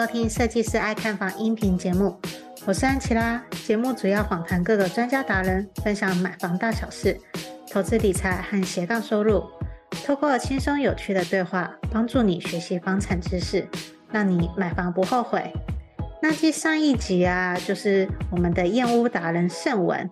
收听设计师爱看房音频节目，我是安琪拉。节目主要访谈各个专家达人，分享买房大小事、投资理财和斜杠收入，透过轻松有趣的对话，帮助你学习房产知识，让你买房不后悔。那继上一集啊，就是我们的燕屋达人盛文，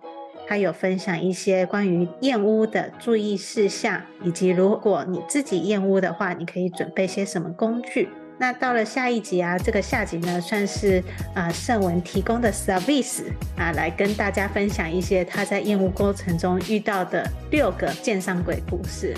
他有分享一些关于燕屋的注意事项，以及如果你自己燕屋的话，你可以准备些什么工具。那到了下一集啊，这个下集呢，算是啊盛文提供的 service 啊，来跟大家分享一些他在业务过程中遇到的六个建商鬼故事。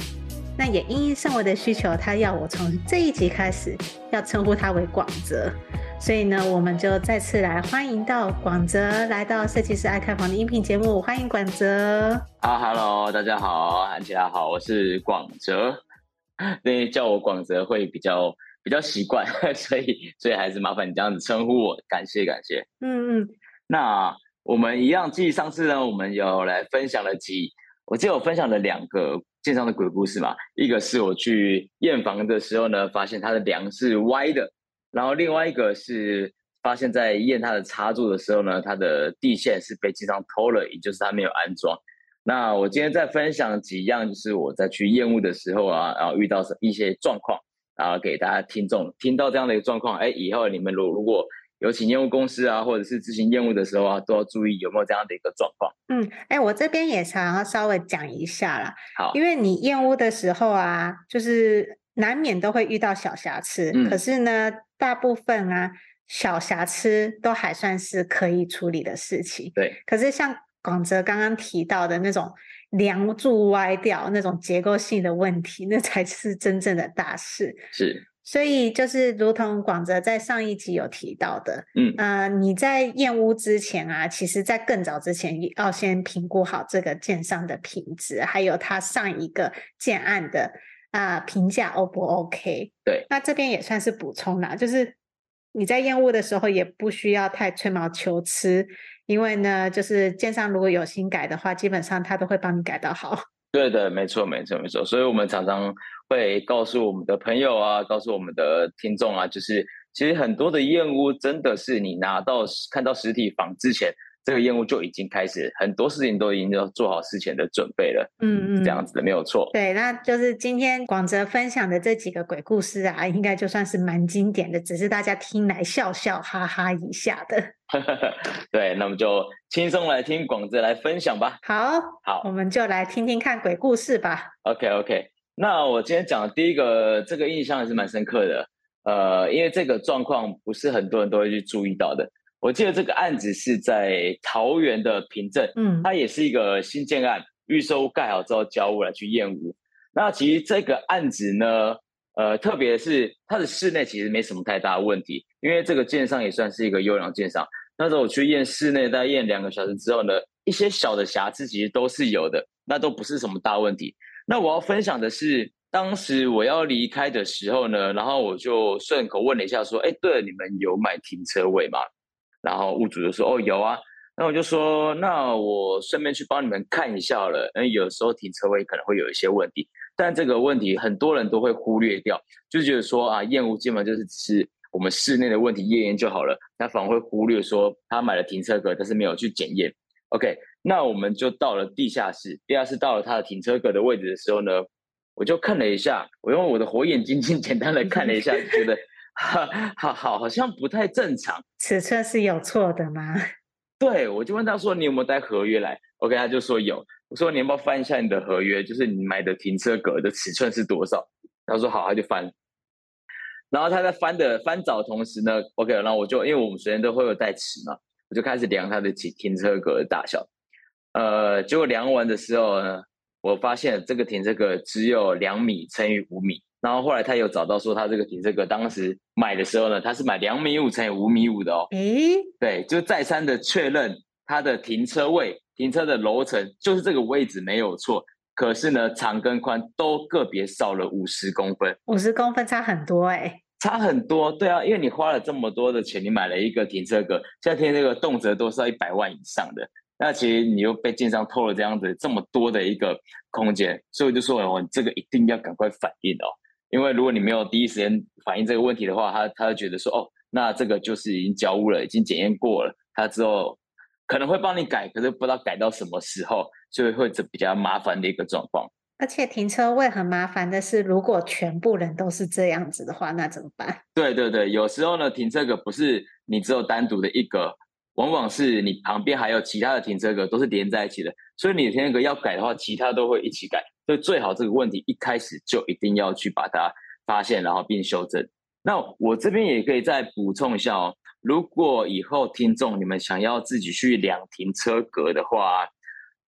那也因盛文的需求，他要我从这一集开始要称呼他为广泽，所以呢，我们就再次来欢迎到广泽来到设计师爱看房的音频节目，欢迎广泽。啊哈喽，大家好，安琪拉好，我是广泽，那叫我广泽会比较。比较习惯，所以所以还是麻烦你这样子称呼我，感谢感谢。嗯嗯，那我们一样，继上次呢，我们有来分享了几，我记得我分享了两个建商的鬼故事嘛，一个是我去验房的时候呢，发现它的梁是歪的，然后另外一个是发现在验它的插座的时候呢，它的地线是被建商偷了，也就是它没有安装。那我今天再分享几样，就是我在去验屋的时候啊，然后遇到一些状况。啊，给大家听众听到这样的一个状况，哎，以后你们如如果有请验屋公司啊，或者是执行验屋的时候啊，都要注意有没有这样的一个状况。嗯，哎，我这边也想要稍微讲一下啦。好，因为你验屋的时候啊，就是难免都会遇到小瑕疵，嗯、可是呢，大部分啊小瑕疵都还算是可以处理的事情。对，可是像广泽刚刚提到的那种。梁柱歪掉那种结构性的问题，那才是真正的大事。是，所以就是如同广泽在上一集有提到的，嗯，呃，你在验屋之前啊，其实在更早之前要先评估好这个建商的品质，还有他上一个建案的啊、呃、评价 O 不 OK？对，那这边也算是补充啦，就是你在验屋的时候也不需要太吹毛求疵。因为呢，就是建商如果有新改的话，基本上他都会帮你改到好。对的，没错，没错，没错。所以我们常常会告诉我们的朋友啊，告诉我们的听众啊，就是其实很多的燕屋真的是你拿到看到实体房之前。这个验屋就已经开始，很多事情都已经要做好事前的准备了。嗯嗯，这样子的没有错。对，那就是今天广泽分享的这几个鬼故事啊，应该就算是蛮经典的，只是大家听来笑笑哈哈一下的。对，那么就轻松来听广泽来分享吧。好，好，我们就来听听看鬼故事吧。OK OK，那我今天讲的第一个，这个印象还是蛮深刻的。呃，因为这个状况不是很多人都会去注意到的。我记得这个案子是在桃园的平镇，嗯，它也是一个新建案，预售盖好之后交屋来去验屋。那其实这个案子呢，呃，特别是它的室内其实没什么太大的问题，因为这个建商也算是一个优良建商。那时候我去验室内，大概验两个小时之后呢，一些小的瑕疵其实都是有的，那都不是什么大问题。那我要分享的是，当时我要离开的时候呢，然后我就顺口问了一下，说：“哎，对了，你们有买停车位吗？”然后屋主就说：“哦，有啊。”那我就说：“那我顺便去帮你们看一下了。因为有时候停车位可能会有一些问题，但这个问题很多人都会忽略掉，就觉得说啊，验屋基本上就是只是我们室内的问题验验就好了。他反而会忽略说他买了停车格，但是没有去检验。OK，那我们就到了地下室。地下室到了他的停车格的位置的时候呢，我就看了一下，我用我的火眼金睛 简单的看了一下，觉得。” 好好好，好像不太正常。尺寸是有错的吗？对，我就问他说：“你有没有带合约来？”OK，他就说有。我说：“你要不要翻一下你的合约？就是你买的停车格的尺寸是多少？”他说：“好。”他就翻。然后他在翻的翻找同时呢，OK，然后我就因为我们随身都会有带尺嘛，我就开始量他的停停车格的大小。呃，结果量完的时候呢，我发现这个停车格只有两米乘以五米。然后后来他有找到说，他这个停车格当时买的时候呢，他是买两米五乘以五米五的哦。诶，对，就再三的确认他的停车位、停车的楼层就是这个位置没有错。可是呢，长跟宽都个别少了五十公分，五十公分差很多哎，差很多。对啊，因为你花了这么多的钱，你买了一个停车格，现在停这个动辄都是要一百万以上的。那其实你又被建商偷了这样子这么多的一个空间，所以我就说哦，你这个一定要赶快反应哦。因为如果你没有第一时间反映这个问题的话，他他就觉得说，哦，那这个就是已经交屋了，已经检验过了，他之后可能会帮你改，可是不知道改到什么时候，就会会比较麻烦的一个状况。而且停车位很麻烦的是，如果全部人都是这样子的话，那怎么办？对对对，有时候呢，停车格不是你只有单独的一格，往往是你旁边还有其他的停车格都是连在一起的，所以你的停车格要改的话，其他都会一起改。所以最好这个问题一开始就一定要去把它发现，然后并修正。那我这边也可以再补充一下哦，如果以后听众你们想要自己去量停车格的话，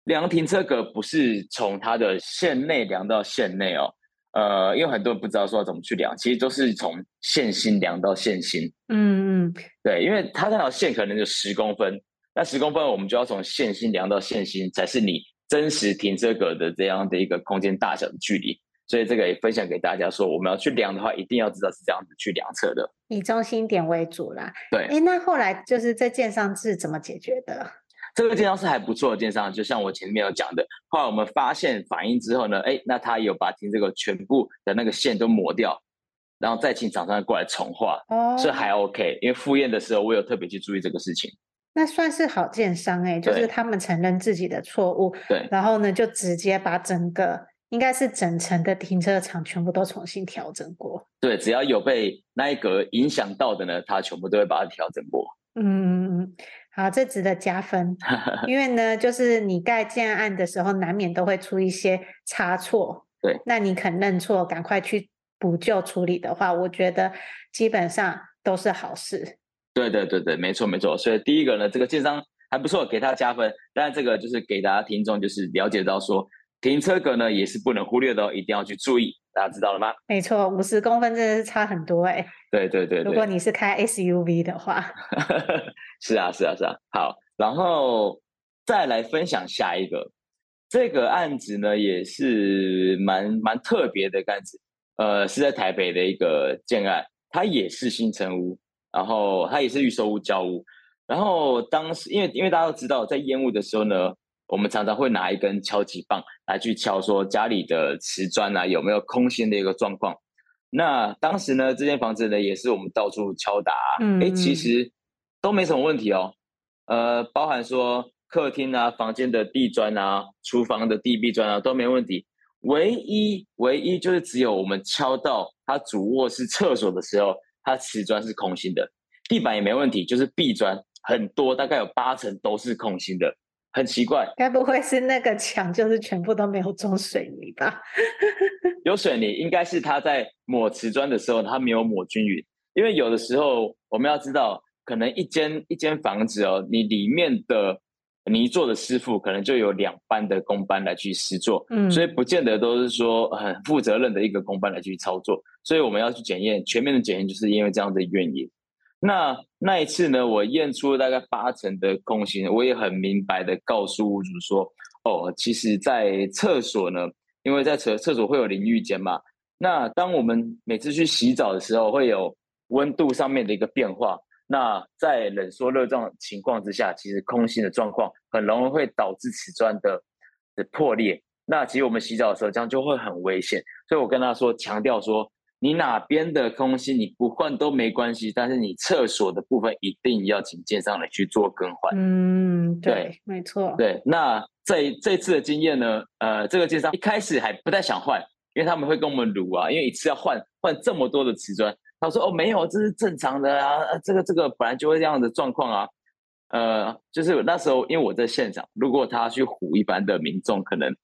量停车格不是从它的线内量到线内哦，呃，因为很多人不知道说要怎么去量，其实都是从线心量到线心。嗯嗯，对，因为它那条线可能就十公分，那十公分我们就要从线心量到线心才是你。真实停车格的这样的一个空间大小的距离，所以这个也分享给大家说，我们要去量的话，一定要知道是这样子去量测的，以中心点为主啦。对，哎，那后来就是这建商是怎么解决的？这个建商是还不错的建商，就像我前面有讲的，后来我们发现反应之后呢，哎，那他有把停这个全部的那个线都抹掉，然后再请厂商过来重画，哦，所以还 OK。因为复验的时候，我有特别去注意这个事情。那算是好建商哎、欸，就是他们承认自己的错误，对，然后呢，就直接把整个应该是整层的停车场全部都重新调整过。对，只要有被那一格影响到的呢，他全部都会把它调整过。嗯，好，这值得加分，因为呢，就是你盖建案的时候，难免都会出一些差错。对，那你肯认错，赶快去补救处理的话，我觉得基本上都是好事。对对对对，没错没错。所以第一个呢，这个建商还不错，给他加分。当然，这个就是给大家听众就是了解到说，停车格呢也是不能忽略的哦，一定要去注意。大家知道了吗？没错，五十公分真的是差很多哎。对对对，对，如果你是开 SUV 的话，是啊是啊是啊。好，然后再来分享下一个这个案子呢，也是蛮蛮特别的案子。呃，是在台北的一个建案，它也是新城屋。然后它也是预售屋交屋，然后当时因为因为大家都知道，在验屋的时候呢，我们常常会拿一根敲击棒来去敲，说家里的瓷砖啊有没有空心的一个状况。那当时呢，这间房子呢也是我们到处敲打，嗯，哎，其实都没什么问题哦。呃，包含说客厅啊、房间的地砖啊、厨房的地壁砖啊都没问题，唯一唯一就是只有我们敲到它主卧室厕所的时候。它瓷砖是空心的，地板也没问题，就是壁砖很多，大概有八成都是空心的，很奇怪。该不会是那个墙就是全部都没有装水泥吧？有水泥，应该是他在抹瓷砖的时候，他没有抹均匀。因为有的时候我们要知道，可能一间一间房子哦，你里面的泥做的师傅可能就有两班的工班来去施作，嗯，所以不见得都是说很负责任的一个工班来去操作。所以我们要去检验，全面的检验，就是因为这样的原因。那那一次呢，我验出了大概八成的空心，我也很明白的告诉屋主说，哦，其实，在厕所呢，因为在厕厕所会有淋浴间嘛，那当我们每次去洗澡的时候，会有温度上面的一个变化，那在冷缩热胀情况之下，其实空心的状况很容易会导致瓷砖的的破裂。那其实我们洗澡的时候，这样就会很危险。所以我跟他说，强调说。你哪边的空心你不换都没关系，但是你厕所的部分一定要请建商来去做更换。嗯，对，对没错。对，那这这次的经验呢，呃，这个建商一开始还不太想换，因为他们会跟我们卢啊，因为一次要换换这么多的瓷砖。他说：“哦，没有，这是正常的啊，这个这个本来就会这样的状况啊。”呃，就是那时候因为我在现场，如果他去唬一般的民众，可能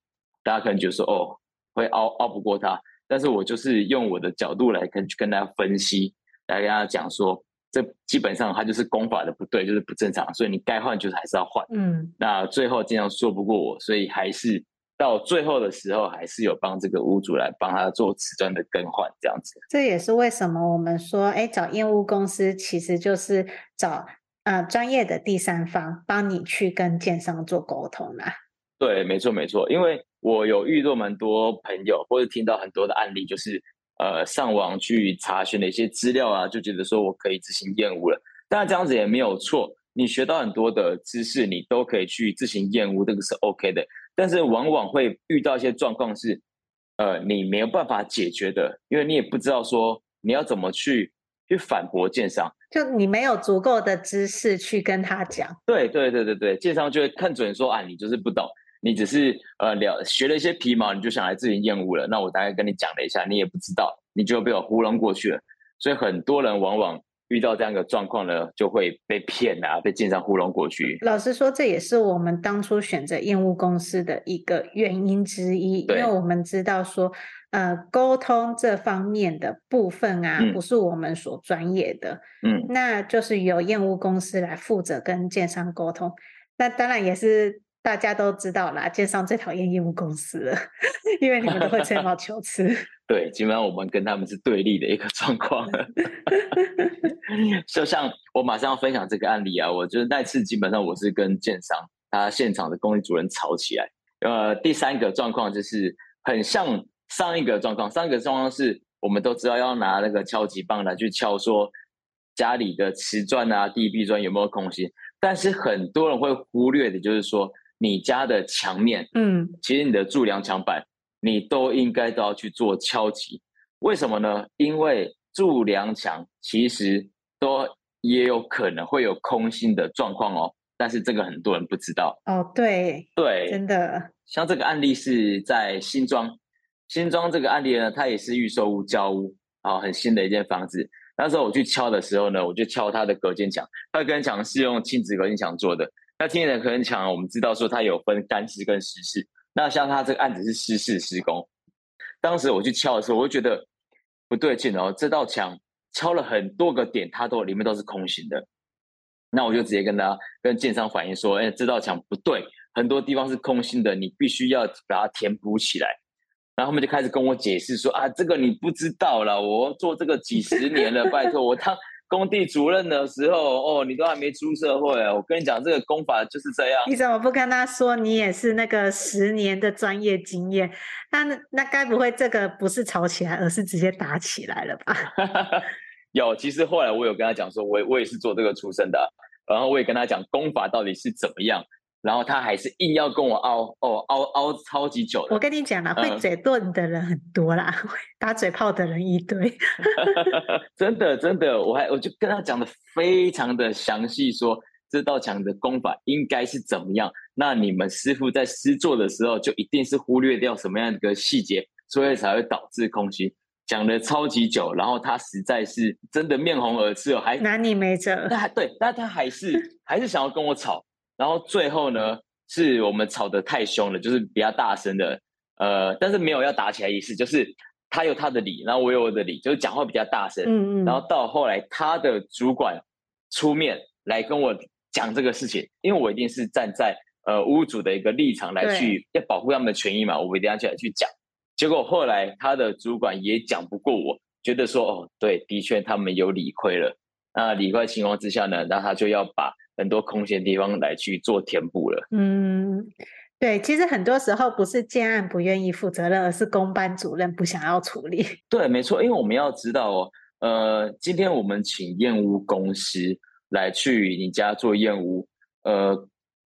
大家可能就说：“哦，会拗拗不过他。”但是我就是用我的角度来跟跟大家分析，来跟大家讲说，这基本上他就是功法的不对，就是不正常，所以你该换就是还是要换。嗯，那最后经常说不过我，所以还是到最后的时候，还是有帮这个屋主来帮他做瓷砖的更换，这样子。这也是为什么我们说，哎，找验屋公司其实就是找呃专业的第三方帮你去跟建商做沟通啦。对，没错没错，因为我有遇到蛮多朋友，或者听到很多的案例，就是。呃，上网去查询了一些资料啊，就觉得说我可以执行验屋了。当然这样子也没有错，你学到很多的知识，你都可以去自行验屋，这个是 OK 的。但是往往会遇到一些状况是，呃，你没有办法解决的，因为你也不知道说你要怎么去去反驳建商，就你没有足够的知识去跟他讲。对对对对对，建商就会看准说啊，你就是不懂。你只是呃了学了一些皮毛，你就想来自行验屋了。那我大概跟你讲了一下，你也不知道，你就被我糊弄过去了。所以很多人往往遇到这样的状况呢，就会被骗啊，被建商糊弄过去。老实说，这也是我们当初选择验屋公司的一个原因之一，因为我们知道说，呃，沟通这方面的部分啊，嗯、不是我们所专业的，嗯，那就是由验屋公司来负责跟建商沟通。那当然也是。大家都知道啦，建商最讨厌业务公司了，因为你们都会吹毛求疵。对，基本上我们跟他们是对立的一个状况。就像我马上要分享这个案例啊，我觉得那次基本上我是跟建商他现场的工地主任吵起来。呃，第三个状况就是很像上一个状况，上一个状况是我们都知道要拿那个敲击棒来去敲说家里的瓷砖啊、地壁砖有没有空心，但是很多人会忽略的就是说。你家的墙面，嗯，其实你的柱梁墙板，你都应该都要去做敲击。为什么呢？因为柱梁墙其实都也有可能会有空心的状况哦。但是这个很多人不知道哦。对对，真的。像这个案例是在新庄，新庄这个案例呢，它也是预售屋交屋啊，很新的一间房子。那时候我去敲的时候呢，我就敲它的隔间墙，它的隔间墙是用亲子隔间墙做的。那今天的可能墙，我们知道说它有分干式跟湿式。那像它这个案子是湿式施工，当时我去敲的时候，我就觉得不对劲哦。这道墙敲了很多个点，它都里面都是空心的。那我就直接跟他跟建商反映说：“哎，这道墙不对，很多地方是空心的，你必须要把它填补起来。”然后他们就开始跟我解释说：“啊，这个你不知道了，我做这个几十年了，拜托我当。”工地主任的时候，哦，你都还没出社会啊，我跟你讲，这个工法就是这样。你怎么不跟他说，你也是那个十年的专业经验？那那该不会这个不是吵起来，而是直接打起来了吧？有，其实后来我有跟他讲说，我我也是做这个出身的，然后我也跟他讲工法到底是怎么样。然后他还是硬要跟我拗哦，拗拗超级久的。我跟你讲啦，会嘴遁的人很多啦，打嘴炮的人一堆。真的真的，我还我就跟他讲的非常的详细说，说这道墙的功法应该是怎么样。那你们师傅在施作的时候，就一定是忽略掉什么样的一个细节，所以才会导致空心。讲的超级久，然后他实在是真的面红耳赤哦，还拿你没辙。他还对，但他还是还是想要跟我吵。然后最后呢，是我们吵得太凶了，就是比较大声的，呃，但是没有要打起来意思，就是他有他的理，然后我有我的理，就是讲话比较大声。嗯嗯。然后到后来，他的主管出面来跟我讲这个事情，因为我一定是站在呃屋主的一个立场来去要保护他们的权益嘛，我一定要去来去讲。结果后来他的主管也讲不过我，觉得说哦，对，的确他们有理亏了。那理亏情况之下呢，那他就要把。很多空闲地方来去做填补了。嗯，对，其实很多时候不是建案不愿意负责任，而是公班主任不想要处理。对，没错，因为我们要知道哦，呃，今天我们请验屋公司来去你家做验屋，呃，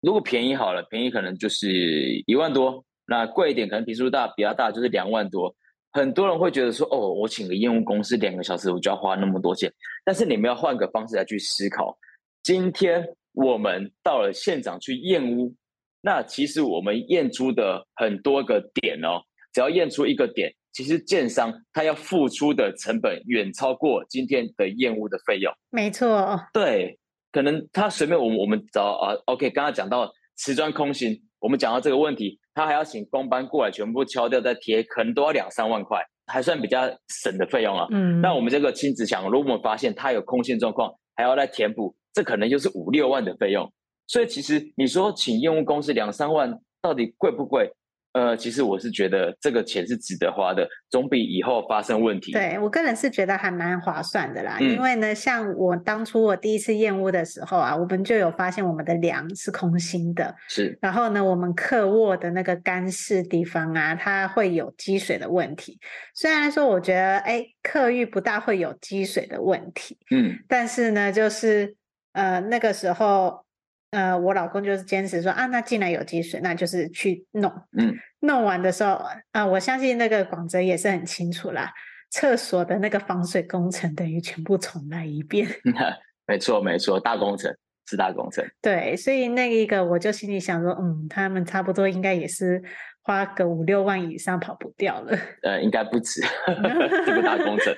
如果便宜好了，便宜可能就是一万多，那贵一点可能平数大比较大就是两万多。很多人会觉得说，哦，我请个验屋公司两个小时我就要花那么多钱，但是你们要换个方式来去思考。今天我们到了现场去验屋，那其实我们验出的很多个点哦，只要验出一个点，其实建商他要付出的成本远超过今天的验屋的费用。没错，对，可能他随便我们我们找啊，OK，刚刚讲到瓷砖空心，我们讲到这个问题，他还要请工班过来全部敲掉再贴，可能都要两三万块，还算比较省的费用啊。嗯，那我们这个亲子墙，如果我们发现它有空心状况。还要来填补，这可能就是五六万的费用。所以其实你说请业务公司两三万，到底贵不贵？呃，其实我是觉得这个钱是值得花的，总比以后发生问题。对，我个人是觉得还蛮划算的啦，嗯、因为呢，像我当初我第一次验屋的时候啊，我们就有发现我们的梁是空心的，是。然后呢，我们客卧的那个干式地方啊，它会有积水的问题。虽然说我觉得，哎，客浴不大会有积水的问题，嗯，但是呢，就是呃那个时候。呃，我老公就是坚持说啊，那既然有积水，那就是去弄。嗯，弄完的时候啊、呃，我相信那个广泽也是很清楚啦。厕所的那个防水工程等于全部重来一遍。没错，没错，大工程是大工程。对，所以那一个我就心里想说，嗯，他们差不多应该也是花个五六万以上跑不掉了。呃，应该不止 这个大工程。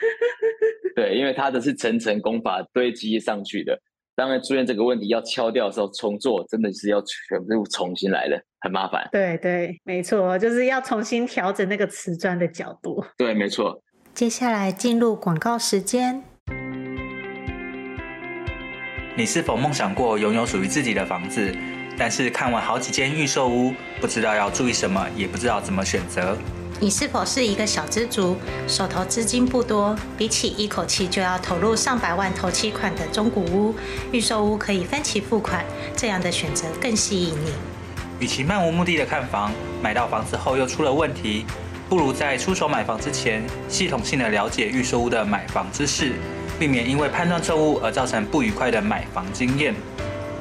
对，因为它的是层层工法堆积上去的。当然出现这个问题要敲掉的时候重做，真的是要全部重新来了，很麻烦。对对，没错，就是要重新调整那个瓷砖的角度。对，没错。接下来进入广告时间。你是否梦想过拥有属于自己的房子？但是看完好几间预售屋，不知道要注意什么，也不知道怎么选择？你是否是一个小资族，手头资金不多？比起一口气就要投入上百万投期款的中古屋，预售屋可以分期付款，这样的选择更吸引你。与其漫无目的的看房，买到房子后又出了问题，不如在出手买房之前，系统性的了解预售屋的买房知识，避免因为判断错误而造成不愉快的买房经验。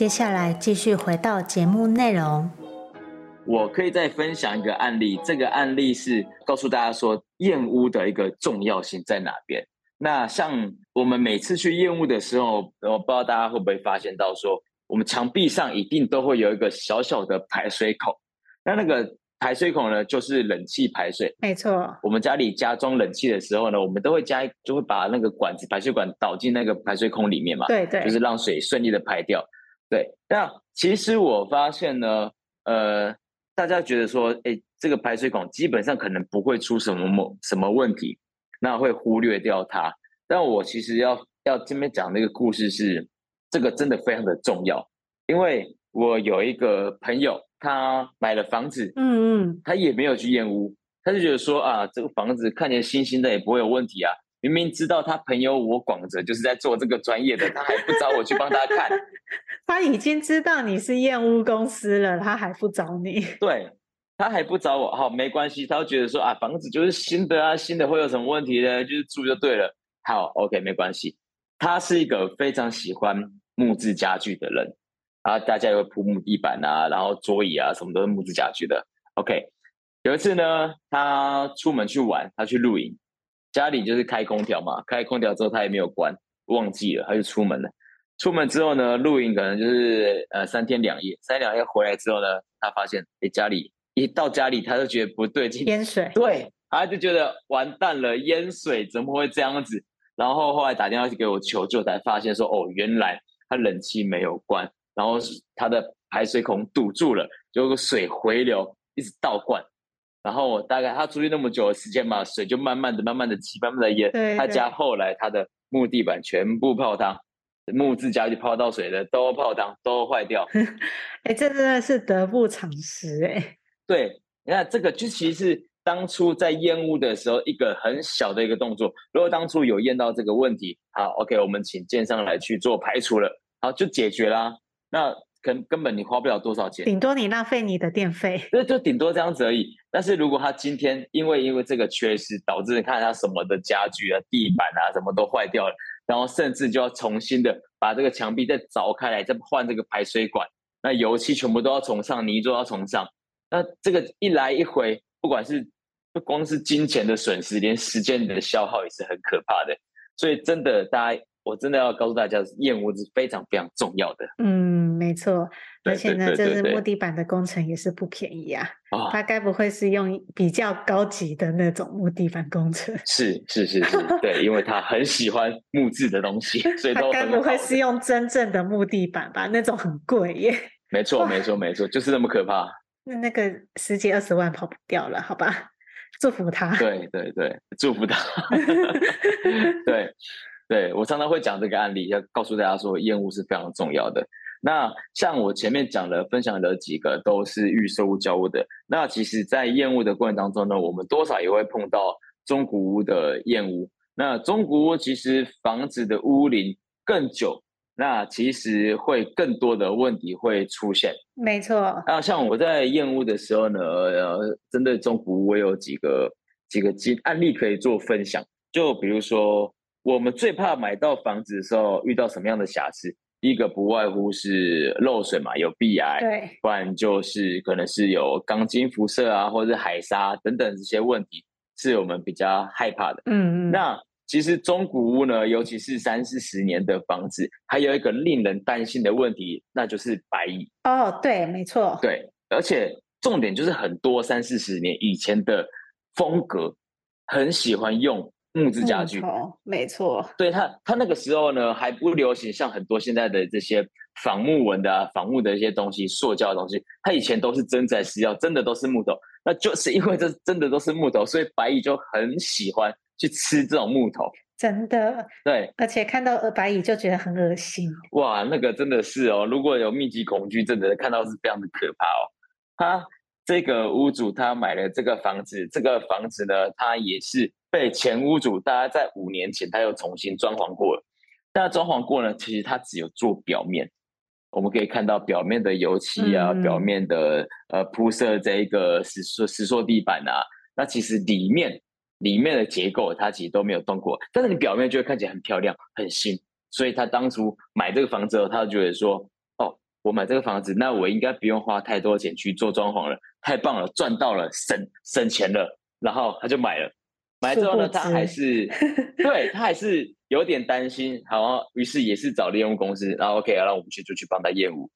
接下来继续回到节目内容。我可以再分享一个案例，这个案例是告诉大家说燕屋的一个重要性在哪边。那像我们每次去燕屋的时候，我不知道大家会不会发现到说，我们墙壁上一定都会有一个小小的排水口。那那个排水孔呢，就是冷气排水。没错。我们家里加装冷气的时候呢，我们都会加，就会把那个管子排水管导进那个排水孔里面嘛。对对。就是让水顺利的排掉。对，那其实我发现呢，呃，大家觉得说，哎，这个排水孔基本上可能不会出什么么什么问题，那会忽略掉它。但我其实要要这边讲那个故事是，这个真的非常的重要，因为我有一个朋友，他买了房子，嗯嗯，他也没有去验屋，他就觉得说啊，这个房子看起来新新的，也不会有问题啊。明明知道他朋友我广泽就是在做这个专业的，他还不找我去帮他看。他已经知道你是燕屋公司了，他还不找你。对，他还不找我，好，没关系。他就觉得说啊，房子就是新的啊，新的会有什么问题呢？就是住就对了。好，OK，没关系。他是一个非常喜欢木质家具的人，啊，大家有铺木地板啊，然后桌椅啊，什么都是木质家具的。OK，有一次呢，他出门去玩，他去露营。家里就是开空调嘛，开空调之后他也没有关，忘记了，他就出门了。出门之后呢，露营可能就是呃三天两夜，三天两夜回来之后呢，他发现哎家里一到家里他就觉得不对劲，淹水，对，他就觉得完蛋了，淹水怎么会这样子？然后后来打电话去给我求救，才发现说哦，原来他冷气没有关，然后他的排水孔堵住了，就水回流一直倒灌。然后大概他出去那么久的时间嘛，水就慢慢的、慢慢的积、慢慢的淹。他家后来他的木地板全部泡汤，木质家具泡到水的都泡汤，都坏掉。哎，这真的是得不偿失哎。对，你看这个就其实是当初在验屋的时候一个很小的一个动作。如果当初有验到这个问题，好，OK，我们请建商来去做排除了，好，就解决啦。那。根根本你花不了多少钱，顶多你浪费你的电费，那就顶多这样子而已。但是如果他今天因为因为这个缺失，导致你看他什么的家具啊、地板啊什么都坏掉了，然后甚至就要重新的把这个墙壁再凿开来，再换这个排水管，那油漆全部都要重上，泥都要重上，那这个一来一回，不管是不光是金钱的损失，连时间的消耗也是很可怕的。所以真的，大家。我真的要告诉大家，验屋是非常非常重要的。嗯，没错，而且呢，这是木地板的工程也是不便宜啊。哦，他该不会是用比较高级的那种木地板工程？是是是是，对，因为他很喜欢木质的东西，所以都他该不会是用真正的木地板吧？那种很贵耶。没错没错没错，就是那么可怕。那那个十几二十万跑不掉了，好吧？祝福他。对对对，祝福他。对。对，我常常会讲这个案例，要告诉大家说，厌恶是非常重要的。那像我前面讲的、分享的几个都是预售屋交屋的。那其实，在验屋的过程当中呢，我们多少也会碰到中古屋的验屋。那中古屋其实房子的屋龄更久，那其实会更多的问题会出现。没错。那像我在验屋的时候呢，呃，针对中古屋，我有几个几个案例可以做分享。就比如说。我们最怕买到房子的时候遇到什么样的瑕疵？第一个不外乎是漏水嘛，有壁癌，对，不然就是可能是有钢筋辐射啊，或者是海沙等等这些问题，是我们比较害怕的。嗯嗯。那其实中古屋呢，尤其是三四十年的房子，还有一个令人担心的问题，那就是白蚁。哦，对，没错。对，而且重点就是很多三四十年以前的风格，很喜欢用。木质家具，没错。对他，他那个时候呢还不流行，像很多现在的这些仿木纹的、啊、仿木的一些东西、塑胶的东西，它以前都是真材实料，真的都是木头。那就是因为这真的都是木头，所以白蚁就很喜欢去吃这种木头。真的，对，而且看到白蚁就觉得很恶心。哇，那个真的是哦，如果有密集恐惧症的人看到是非常的可怕哦。他这个屋主他买了这个房子，这个房子呢，他也是。被前屋主，大概在五年前，他又重新装潢过了。那装潢过呢，其实他只有做表面，我们可以看到表面的油漆啊，嗯、表面的呃铺设这一个石塑石塑地板啊。那其实里面里面的结构，它其实都没有动过。但是你表面就会看起来很漂亮、很新。所以他当初买这个房子后，他就觉得说：“哦，我买这个房子，那我应该不用花太多钱去做装潢了，太棒了，赚到了，省省钱了。”然后他就买了。买之后呢，他还是对他还是有点担心，好，于是也是找猎物公司，然后 OK，让我们去就去帮他验屋。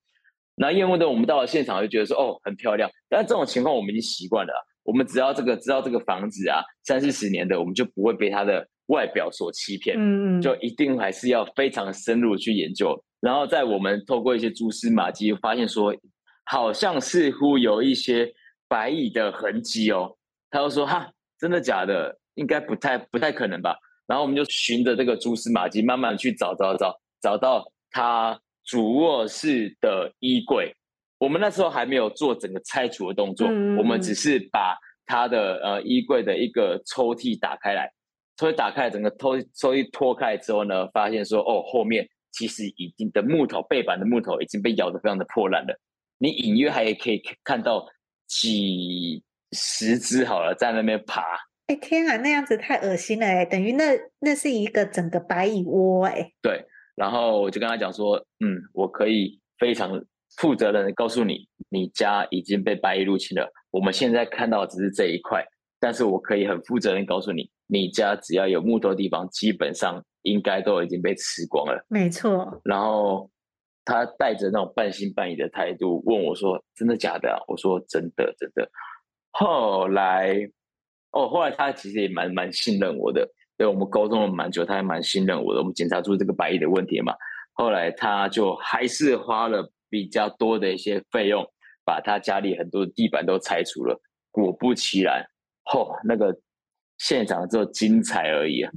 那验屋的我们到了现场就觉得说，哦，很漂亮。但这种情况我们已经习惯了，我们只要这个知道这个房子啊，三四十年的，我们就不会被它的外表所欺骗，嗯，就一定还是要非常深入去研究。然后在我们透过一些蛛丝马迹，发现说，好像似乎有一些白蚁的痕迹哦。他就说，哈，真的假的？应该不太不太可能吧？然后我们就循着这个蛛丝马迹，慢慢去找找找，找到他主卧室的衣柜。我们那时候还没有做整个拆除的动作，嗯、我们只是把他的呃衣柜的一个抽屉打开来，抽屉打开，整个抽抽屉脱开之后呢，发现说哦，后面其实已经的木头背板的木头已经被咬得非常的破烂了，你隐约还可以看到几十只好了在那边爬。哎天啊，那样子太恶心了哎，等于那那是一个整个白蚁窝哎。对，然后我就跟他讲说，嗯，我可以非常负责任的告诉你，你家已经被白蚁入侵了。我们现在看到只是这一块，但是我可以很负责任告诉你，你家只要有木头的地方，基本上应该都已经被吃光了。没错。然后他带着那种半信半疑的态度问我说：“真的假的啊？”我说：“真的，真的。”后来。哦，后来他其实也蛮蛮信任我的，对，我们沟通了蛮久，他还蛮信任我的。我们检查出这个白蚁的问题嘛，后来他就还是花了比较多的一些费用，把他家里很多的地板都拆除了。果不其然，哦，那个现场只有精彩而已啊！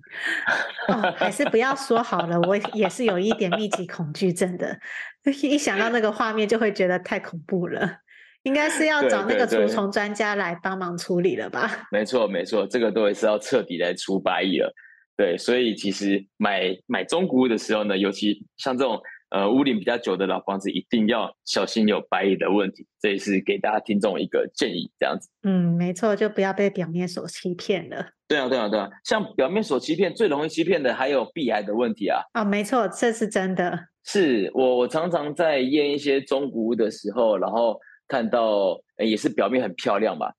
哦，还是不要说好了，我也是有一点密集恐惧症的，一想到那个画面就会觉得太恐怖了。应该是要找那个除虫专家来帮忙处理了吧？没错，没错，这个都是要彻底来除白蚁了。对，所以其实买买中古屋的时候呢，尤其像这种呃屋龄比较久的老房子，一定要小心有白蚁的问题。这也是给大家听众一个建议，这样子。嗯，没错，就不要被表面所欺骗了。对啊，对啊，对啊，像表面所欺骗，最容易欺骗的还有壁癌的问题啊。哦，没错，这是真的。是我我常常在验一些中古屋的时候，然后。看到也是表面很漂亮吧，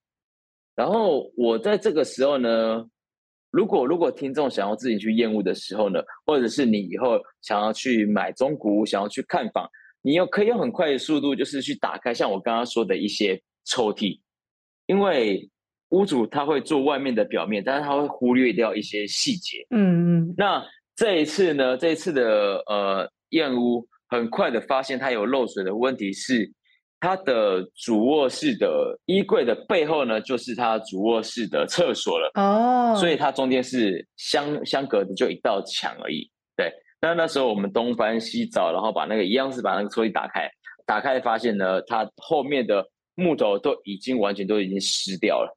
然后我在这个时候呢，如果如果听众想要自己去厌恶的时候呢，或者是你以后想要去买中古屋，想要去看房，你又可以用很快的速度，就是去打开像我刚刚说的一些抽屉，因为屋主他会做外面的表面，但是他会忽略掉一些细节。嗯嗯。那这一次呢，这一次的呃验屋，很快的发现它有漏水的问题是。它的主卧室的衣柜的背后呢，就是它主卧室的厕所了。哦，oh. 所以它中间是相相隔的，就一道墙而已。对，那那时候我们东翻西找，然后把那个一样是把那个抽屉打开，打开发现呢，它后面的木头都已经完全都已经湿掉了，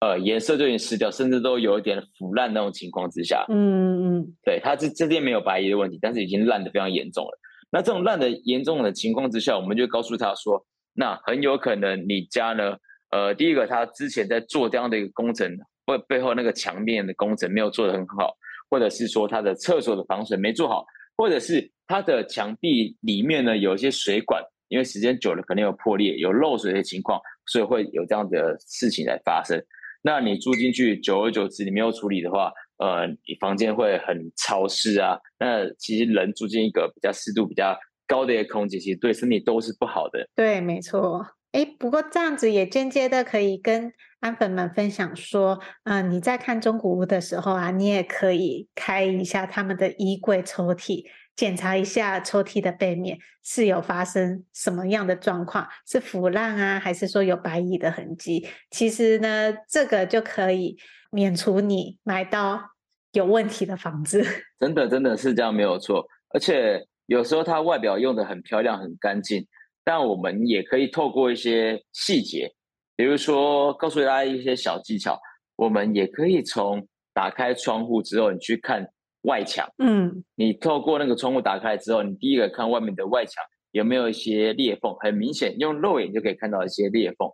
呃，颜色就已经湿掉，甚至都有一点腐烂那种情况之下。嗯嗯，对，它这这边没有白蚁的问题，但是已经烂的非常严重了。那这种烂的严重的情况之下，我们就告诉他说，那很有可能你家呢，呃，第一个他之前在做这样的一个工程，或背后那个墙面的工程没有做得很好，或者是说他的厕所的防水没做好，或者是他的墙壁里面呢有一些水管，因为时间久了可能有破裂、有漏水的情况，所以会有这样的事情来发生。那你住进去，久而久之你没有处理的话，呃，你房间会很潮湿啊。那其实人住进一个比较湿度比较高的一个空间，其实对身体都是不好的。对，没错。哎，不过这样子也间接的可以跟安粉们分享说，嗯、你在看中古屋的时候啊，你也可以开一下他们的衣柜抽屉，检查一下抽屉的背面是有发生什么样的状况，是腐烂啊，还是说有白蚁的痕迹？其实呢，这个就可以免除你买到。有问题的房子，真的真的是这样没有错，而且有时候它外表用的很漂亮很干净，但我们也可以透过一些细节，比如说告诉大家一些小技巧，我们也可以从打开窗户之后，你去看外墙，嗯，你透过那个窗户打开之后，你第一个看外面的外墙有没有一些裂缝，很明显用肉眼就可以看到一些裂缝。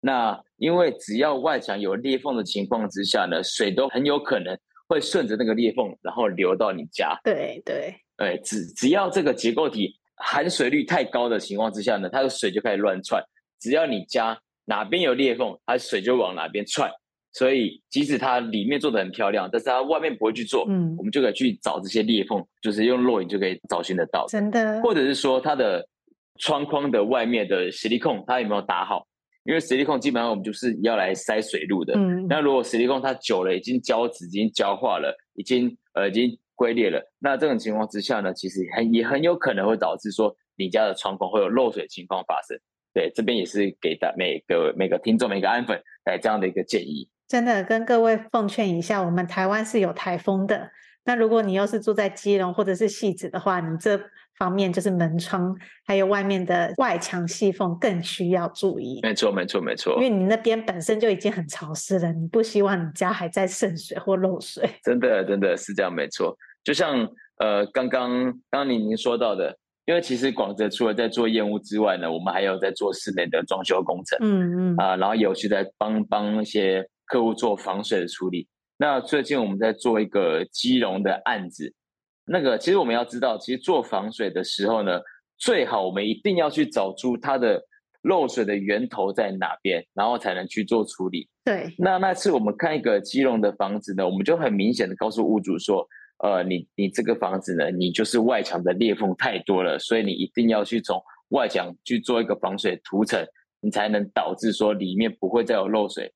那因为只要外墙有裂缝的情况之下呢，水都很有可能。会顺着那个裂缝，然后流到你家。对对，对，只只要这个结构体含水率太高的情况之下呢，它的水就开始乱窜。只要你家哪边有裂缝，它水就往哪边窜。所以即使它里面做的很漂亮，但是它外面不会去做，嗯，我们就可以去找这些裂缝，就是用肉眼就可以找寻得到。真的，或者是说它的窗框的外面的实力控，它有没有打好？因为实力控基本上我们就是要来塞水路的。嗯，那如果实力控它久了已经胶质已经胶化了，已经呃已经龟裂了，那这种情况之下呢，其实很也很有可能会导致说你家的窗框会有漏水情况发生。对，这边也是给大每个每个听众每个安粉来这样的一个建议。真的跟各位奉劝一下，我们台湾是有台风的，那如果你又是住在基隆或者是汐止的话，你这方面就是门窗还有外面的外墙细缝更需要注意。没错，没错，没错。因为你那边本身就已经很潮湿了，你不希望你家还在渗水或漏水。真的，真的是这样，没错。就像呃，刚刚刚刚您您说到的，因为其实广泽除了在做验屋之外呢，我们还有在做室内的装修工程。嗯嗯。啊、呃，然后有去在帮帮一些客户做防水的处理。那最近我们在做一个基隆的案子。那个，其实我们要知道，其实做防水的时候呢，最好我们一定要去找出它的漏水的源头在哪边，然后才能去做处理。对。那那次我们看一个基隆的房子呢，我们就很明显的告诉屋主说，呃，你你这个房子呢，你就是外墙的裂缝太多了，所以你一定要去从外墙去做一个防水涂层，你才能导致说里面不会再有漏水。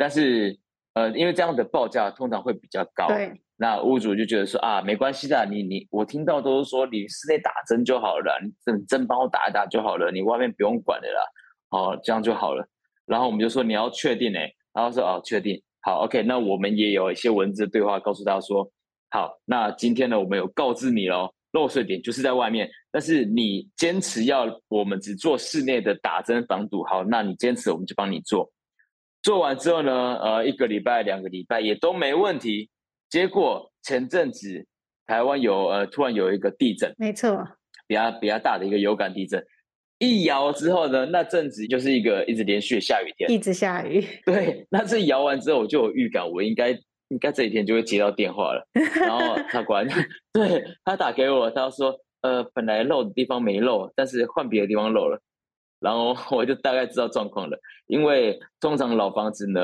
但是，呃，因为这样的报价通常会比较高。对。那屋主就觉得说啊，没关系的，你你我听到都是说你室内打针就好了，你针针帮我打一打就好了，你外面不用管的啦，哦，这样就好了。然后我们就说你要确定哎，然后说哦确定，好，OK，那我们也有一些文字对话告诉他说，好，那今天呢我们有告知你喽，漏水点就是在外面，但是你坚持要我们只做室内的打针防堵，好，那你坚持我们就帮你做，做完之后呢，呃，一个礼拜两个礼拜也都没问题。结果前阵子台湾有呃突然有一个地震，没错，比较比较大的一个有感地震，一摇之后呢，那阵子就是一个一直连续的下雨天，一直下雨。对，那这摇完之后我就有预感，我应该应该这几天就会接到电话了。然后他管，对他打给我，他说呃本来漏的地方没漏，但是换别的地方漏了。然后我就大概知道状况了，因为通常老房子呢。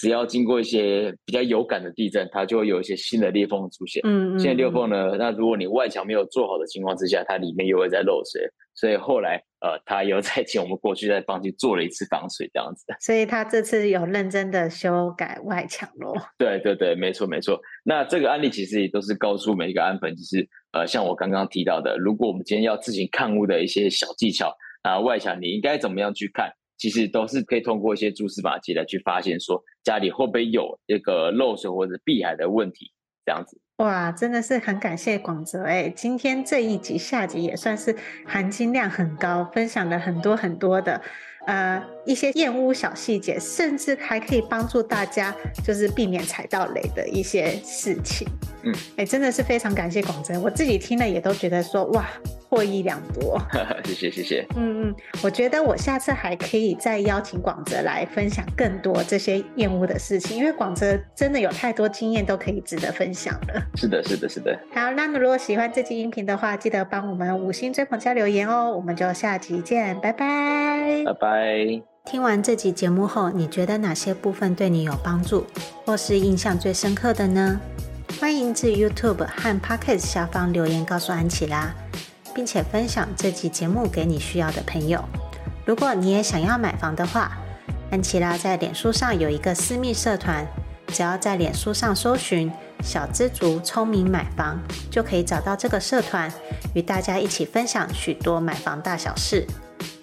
只要经过一些比较有感的地震，它就会有一些新的裂缝出现。嗯，嗯，新的裂缝呢，那如果你外墙没有做好的情况之下，它里面又会在漏水。所以后来，呃，他又再请我们过去再帮去做了一次防水，这样子。所以他这次有认真的修改外墙咯。对对对，没错没错。那这个案例其实也都是告诉每一个安粉，就是呃，像我刚刚提到的，如果我们今天要自行看屋的一些小技巧啊，外墙你应该怎么样去看？其实都是可以通过一些蛛丝马迹来去发现，说家里会不会有这个漏水或者避海的问题，这样子。哇，真的是很感谢广泽哎，今天这一集下集也算是含金量很高，分享了很多很多的。呃，一些燕屋小细节，甚至还可以帮助大家，就是避免踩到雷的一些事情。嗯，哎，真的是非常感谢广泽，我自己听了也都觉得说，哇，获益良多。谢谢谢谢。嗯嗯，我觉得我下次还可以再邀请广泽来分享更多这些验屋的事情，因为广泽真的有太多经验都可以值得分享了。是的，是的，是的。好，那如果喜欢这期音频的话，记得帮我们五星追捧加留言哦。我们就下集见，拜拜。拜拜。听完这集节目后，你觉得哪些部分对你有帮助，或是印象最深刻的呢？欢迎至 YouTube 和 Podcast 下方留言告诉安琪拉，并且分享这集节目给你需要的朋友。如果你也想要买房的话，安琪拉在脸书上有一个私密社团，只要在脸书上搜寻“小资族聪明买房”，就可以找到这个社团，与大家一起分享许多买房大小事。